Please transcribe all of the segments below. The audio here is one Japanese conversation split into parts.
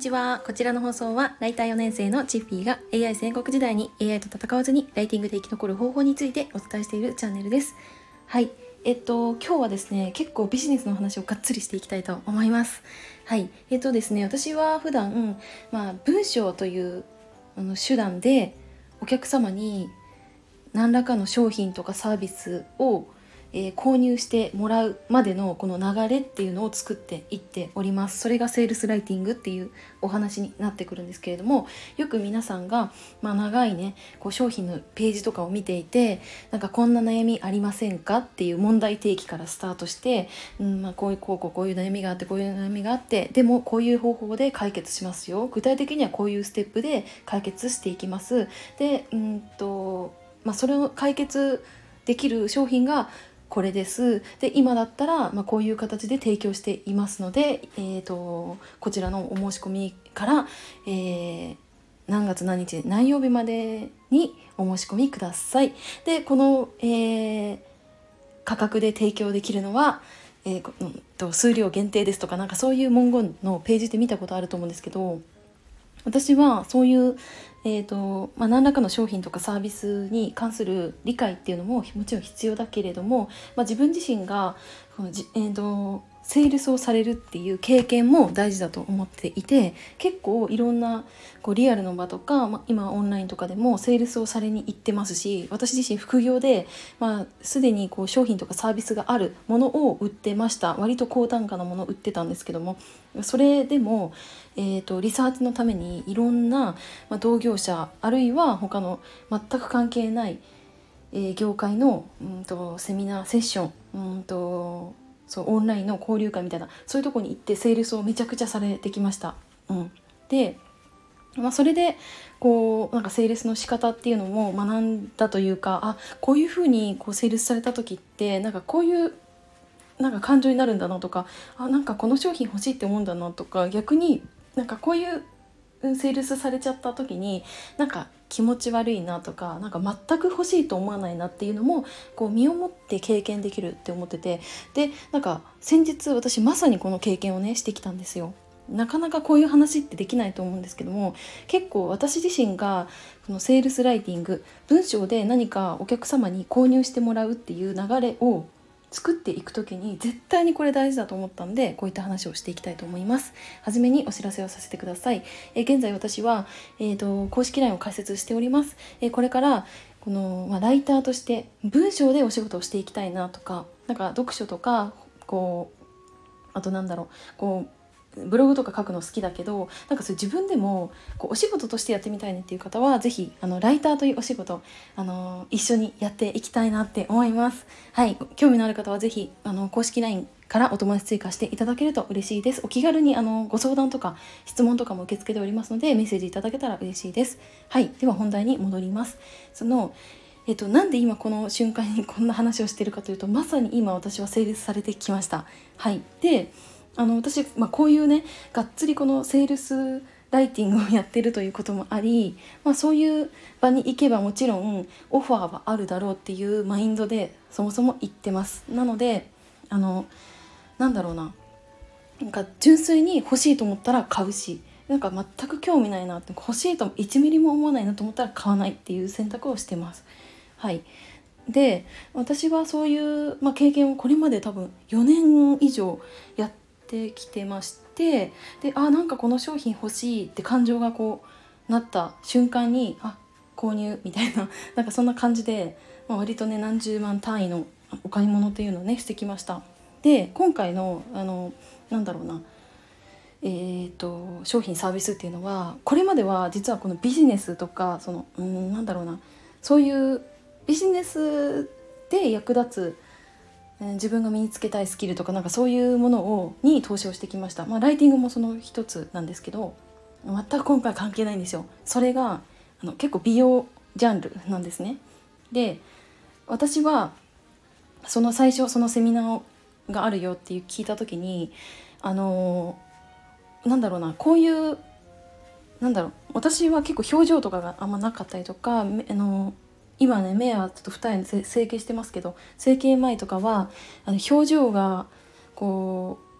ちは。こちらの放送は、ライター4年生のチッフィーが AI 戦国時代に AI と戦わずにライティングで生き残る方法についてお伝えしているチャンネルです。はい。えっと、今日はですね、結構ビジネスの話をがっつりしていきたいと思います。はい。えっとですね、私は普段、まあ、文章というあの手段でお客様に何らかの商品とかサービスをえー、購入してもらうまでのこの流れっていうのを作っていっております。それがセールスライティングっていうお話になってくるんですけれどもよく皆さんが、まあ、長いねこう商品のページとかを見ていてなんかこんな悩みありませんかっていう問題提起からスタートして、うんまあ、こういうこうこうこういう悩みがあってこういう悩みがあってでもこういう方法で解決しますよ。具体的にはこういうステップで解決していきます。でうんと、まあ、それを解決できる商品がこれですで今だったら、まあ、こういう形で提供していますので、えーと、こちらのお申し込みから、えー、何月何日何曜日までにお申し込みください。でこの、えー、価格で提供できるのは、えー、と数量限定ですとかなんかそういう文言のページで見たことあると思うんですけど私はそういう、えーとまあ、何らかの商品とかサービスに関する理解っていうのももちろん必要だけれども、まあ、自分自身がこのじ、えーとセールスをされるっていう経験も大事だと思っていて結構いろんなこうリアルの場とか、まあ、今オンラインとかでもセールスをされに行ってますし私自身副業で、まあ、すでにこう商品とかサービスがあるものを売ってました。割と高単価なものを売ってたんですけどもそれでも、えーと、リサーチのためにいろんな、まあ、同業者あるいは他の全く関係ない、えー、業界のうんとセミナーセッションうんとそうオンラインの交流会みたいなそういうとこに行ってセールスをめちゃくちゃされてきました。うん、で、まあ、それでこうなんかセールスの仕方っていうのも学んだというかあこういうふうにこうセールスされた時ってなんかこういうなんか感情になるんだなとかあなんかこの商品欲しいって思うんだなとか逆になんかこういうセールスされちゃった時になんか気持ち悪いなとかなんか全く欲しいと思わないなっていうのもこう身をもって経験できるって思っててでなんか先日私まさにこの経験をねしてきたんですよ。なかなかこういう話ってできないと思うんですけども結構私自身がこのセールスライティング文章で何かお客様に購入してもらうっていう流れを作っていく時に絶対にこれ大事だと思ったんでこういった話をしていきたいと思います。はじめにお知らせをさせてください。え現在私は、えーと、公式 LINE を開設しております。えこれからこの、まあ、ライターとして文章でお仕事をしていきたいなとかなんか読書とかこうあとなんだろうこうブログとか書くの好きだけどなんかそれ自分でもこうお仕事としてやってみたいねっていう方は是非あのライターというお仕事あの一緒にやっていきたいなって思います。はい。興味のある方は是非あの公式 LINE からお友達追加していただけると嬉しいです。お気軽にあのご相談とか質問とかも受け付けておりますのでメッセージいただけたら嬉しいです。はい。では本題に戻ります。そのえっと、なんで今この瞬間にこんな話をしてるかというとまさに今私は成立されてきました。はい、であの私、まあ、こういうねがっつりこのセールスライティングをやってるということもあり、まあ、そういう場に行けばもちろんオファーはあるだろうっていうマインドでそもそも行ってます。なのであのなんだろうな。なんか純粋に欲しいと思ったら買うしなんか全く興味ないなって欲しいと1ミリも思わないなと思ったら買わないっていう選択をしてます。はい。で私はそういう、まあ、経験をこれまで多分4年以上やってきてましてであなんかこの商品欲しいって感情がこうなった瞬間にあ購入みたいな なんかそんな感じで、まあ、割とね何十万単位のお買い物っていうのをねしてきました。で今回のあのなんだろうなえーと、商品サービスっていうのはこれまでは実はこのビジネスとかそのうんなんだろうなそういうビジネスで役立つ自分が身につけたいスキルとかなんかそういうものをに投資をしてきました、まあ、ライティングもその一つなんですけど全く今回関係ないんですよ。それがあの結構美容ジャンルなんですね。で私はその最初そのセミナーがあるよっていう聞いた時にあのなんだろうなこういうなんだろう私は結構表情とかがあんまなかったりとかあの今ね目はちょっと二重に整形してますけど整形前とかはあの表情がこう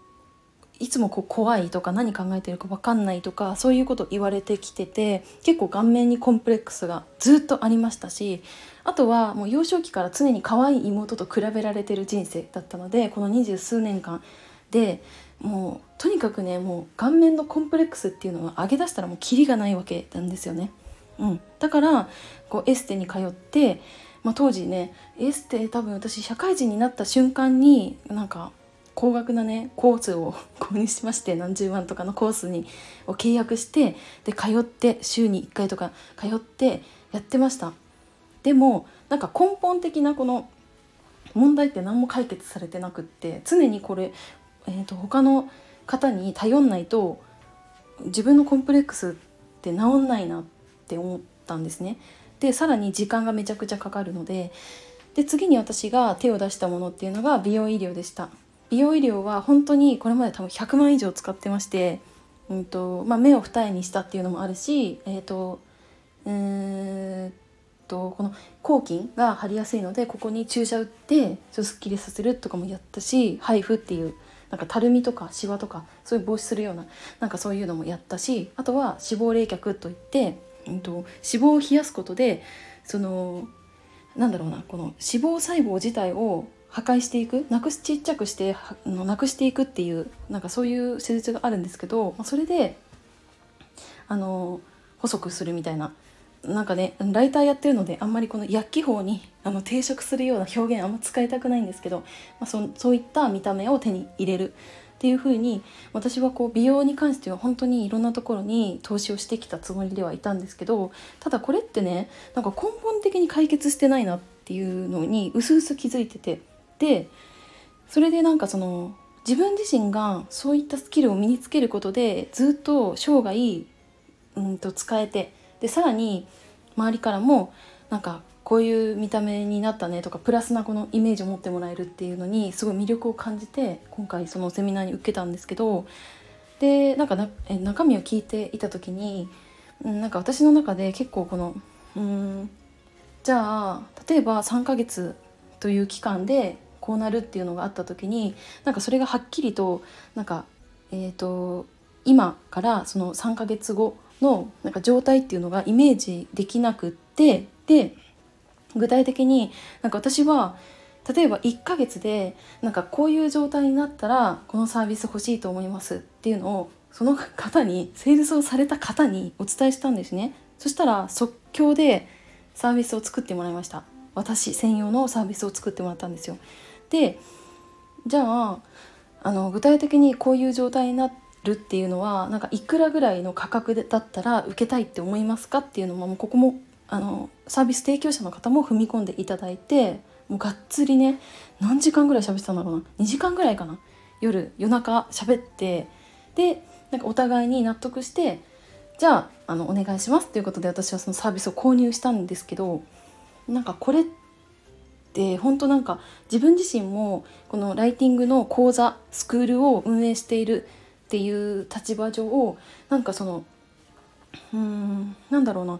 いつもこう怖いとか何考えてるか分かんないとかそういうこと言われてきてて結構顔面にコンプレックスがずっとありましたしあとはもう幼少期から常に可愛い妹と比べられてる人生だったのでこの二十数年間でもうとにかくねもう顔面のコンプレックスっていうのは上げ出したらもうキリがないわけなんですよね。うん、だからこうエステに通って、まあ、当時ねエステ多分私社会人になった瞬間になんか高額なねコースを 購入しまして何十万とかのコースにを契約してで通って週に1回とか通ってやってました。でもなんか根本的なこの問題って何も解決されてなくって常にこれ、えーと、他の方に頼んないと自分のコンプレックスって治んないなってって思ったんですね。でさらに時間がめちゃくちゃかかるのでで次に私が手を出したものっていうのが美容医療でした。美容医療は本当にこれまで多分100万以上使ってまして、うんとまあ、目を二重にしたっていうのもあるし、えーとえー、とこの抗菌が張りやすいのでここに注射打ってすっきりさせるとかもやったし配布っていうなんかたるみとかシワとかそういう防止するようななんかそういうのもやったしあとは脂肪冷却といって、うんと、脂肪を冷やすことでそのなんだろうなこの脂肪細胞自体を破壊していくなくしちっちゃくしてなくしていくっていうなんかそういう施術があるんですけどそれであの細くするみたいななんかねライターやってるのであんまりこの薬機法にあの抵触するような表現あんま使いたくないんですけど、まあ、そそういった見た目を手に入れる。っていう風に私はこう美容に関しては本当にいろんなところに投資をしてきたつもりではいたんですけどただこれってねなんか根本的に解決してないなっていうのにうすうす気づいててでそれでなんかその自分自身がそういったスキルを身につけることでずっと生涯うんと使えてでさらに周りからもなんかこういう見た目になったねとかプラスなこのイメージを持ってもらえるっていうのにすごい魅力を感じて今回そのセミナーに受けたんですけどでなんかなえ中身を聞いていた時に、うん、なんか私の中で結構このうんじゃあ例えば3ヶ月という期間でこうなるっていうのがあった時になんかそれがはっきりとなんか、えーと、今からその3ヶ月後のなんか状態っていうのがイメージできなくってで具体的になんか私は例えば1ヶ月でなんかこういう状態になったらこのサービス欲しいと思いますっていうのをその方にセールスをされた方にお伝えしたんですね。そしたら即興でサービスを作ってもらいました。私専用のサービスを作ってもらったんですよ。でじゃああの具体的にこういう状態になるっていうのはなんかいくらぐらいの価格だったら受けたいって思いますかっていうのももうここもあのサービス提供者の方も踏み込んでいただいてもうがっつりね何時間ぐらい喋ってたんだろうな2時間ぐらいかな夜夜中喋ってでなんかお互いに納得してじゃああのお願いしますということで私はそのサービスを購入したんですけどなんかこれって本当なんか自分自身もこのライティングの講座スクールを運営しているっていう立場上なんかそのうーんなんだろうな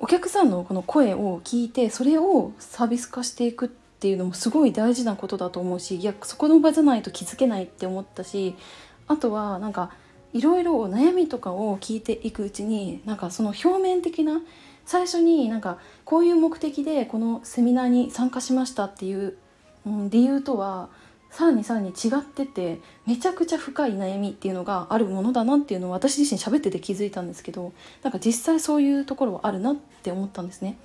お客さんのこの声を聞いてそれをサービス化していくっていうのもすごい大事なことだと思うしいやそこの場じゃないと気づけないって思ったしあとはなんかいろいろ悩みとかを聞いていくうちになんかその表面的な最初になんかこういう目的でこのセミナーに参加しましたっていう、うん、理由とはさらにさらに違っててめちゃくちゃ深い悩みっていうのがあるものだなっていうのを私自身喋ってて気づいたんですけどなんか実際そういうところはあるなって思ったんですね。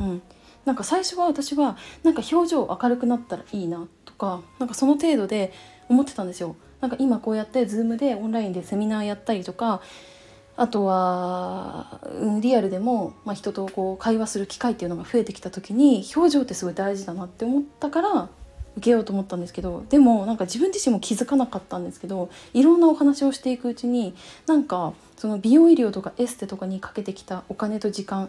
うん、なんか最初は私はなんか表情明るくなったらいいなとかなんかその程度で思ってたんですよ。なんか今こうやって Zoom でオンラインでセミナーやったりとかあとはリアルでも、まあ、人とこう会話する機会っていうのが増えてきた時に表情ってすごい大事だなって思ったから受けようと思ったんですけどでもなんか自分自身も気づかなかったんですけどいろんなお話をしていくうちになんかその美容医療とかエステとかにかけてきたお金と時間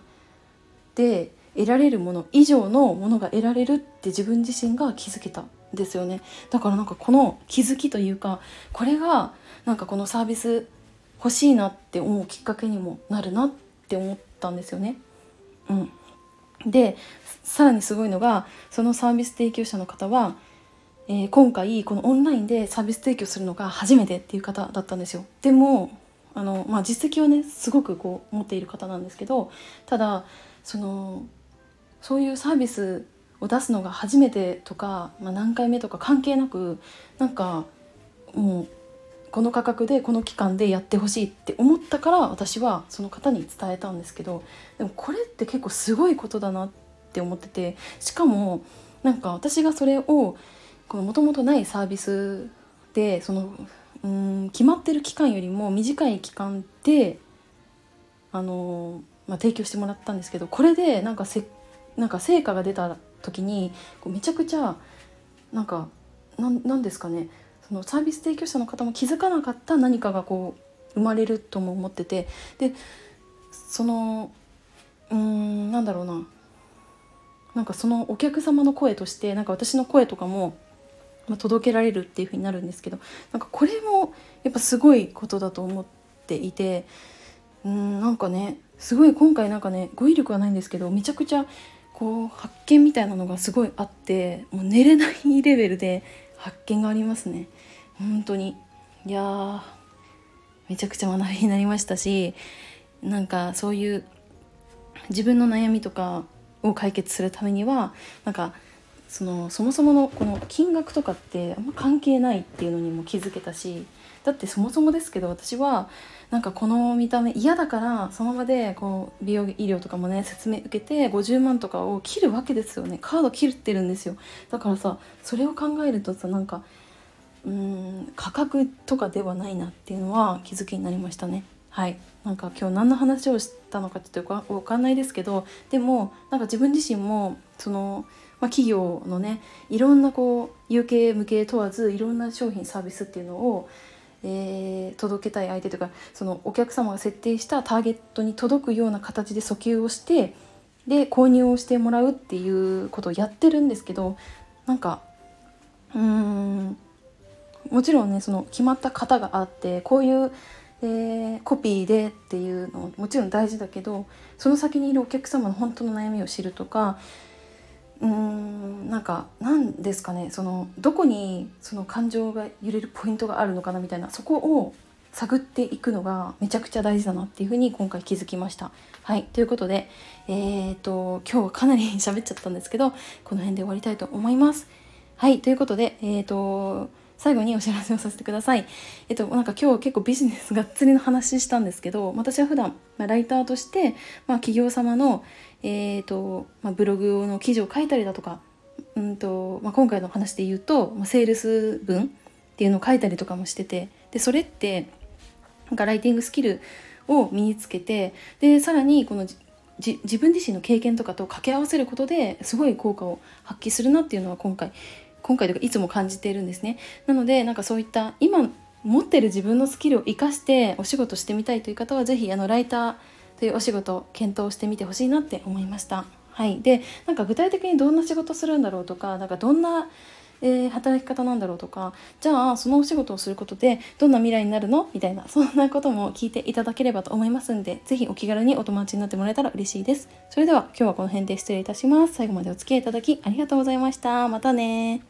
で得られるもの以上のものが得られるって自分自身が気づけたんですよねだからなんかこの気づきというかこれがなんかこのサービス欲しいなって思うきっかけにもなるなって思ったんですよね。うん、でさらにすごいのがそのサービス提供者の方はえー、今回このオンラインでサービス提供するのが初めてっていう方だったんですよ。でもあの、まあ、実績はねすごくこう持っている方なんですけどただそのそういうサービスを出すのが初めてとか、まあ、何回目とか関係なくなんかもうこの価格でこの期間でやってほしいって思ったから私はその方に伝えたんですけどでもこれって結構すごいことだなって思っててしかもなんか私がそれをもともとないサービスでそのうん決まってる期間よりも短い期間であの、まあ、提供してもらったんですけどこれでなんかせなんか成果が出た時にこうめちゃくちゃなんかなんですかね。そのサービス提供者の方も気づかなかった何かがこう生まれるとも思っててでそのうんなんだろうな。なんかそのお客様の声としてなんか私の声とかもま、届けられるっていう風になるんですけどなんかこれもやっぱすごいことだと思っていてうんなんかねすごい今回なんかね語彙力はないんですけどめちゃくちゃこう発見みたいなのがすごいあってもう寝れないレベルで発見がありますね。本当に。いやめちゃくちゃ学びになりましたしなんかそういう自分の悩みとかを解決するためにはなんかそのそもそものこの金額とかってあんま関係ないっていうのにも気づけたしだってそもそもですけど私はなんかこの見た目嫌だからその場でこう美容医療とかもね説明受けて50万とかを切るわけですよね。カード切ってるんですよ。だからさそれを考えるとさなんかうん価格とかではないなっていうのは気づきになりましたね。はい。なんか今日何の話をしたのかちょっと分かんないですけどでもなんか自分自身もそのまあ、企業のねいろんなこう有形無形問わずいろんな商品サービスっていうのを、えー、届けたい相手とかそのお客様が設定したターゲットに届くような形で訴求をしてで購入をしてもらうっていうことをやってるんですけどなんかうーんもちろんねその決まった型があってこういう、えー、コピーでっていうのももちろん大事だけどその先にいるお客様の本当の悩みを知るとかうーんなんか何ですかねそのどこにその感情が揺れるポイントがあるのかなみたいなそこを探っていくのがめちゃくちゃ大事だなっていうふうに今回気づきました。はいということでえーと、今日はかなり喋っちゃったんですけどこの辺で終わりたいと思います。はいということでえーと最後にお知らせをさせてください。えっと、なんか今日結構ビジネスがっつりの話したんですけど、私は普段、まあ、ライターとして、まあ、企業様の、えーとまあ、ブログの記事を書いたりだとか、うんとまあ、今回の話で言うと、まあ、セールス文っていうのを書いたりとかもしててでそれってなんかライティングスキルを身につけてでさらにこの自分自身の経験とかと掛け合わせることですごい効果を発揮するなっていうのは今回今回とかいつも感じているんですね。なのでなんかそういった今持ってる自分のスキルを生かしてお仕事してみたいという方は是非あのライターというお仕事を検討してみてほしいなって思いました。はい、でなんか具体的にどんな仕事するんだろうとかなんかどんな、えー、働き方なんだろうとかじゃあそのお仕事をすることでどんな未来になるの？みたいなそんなことも聞いていただければと思いますんで是非お気軽にお友達になってもらえたら嬉しいです。それでは今日はこの辺で失礼いたします。最後までお付き合いいただきありがとうございました。またね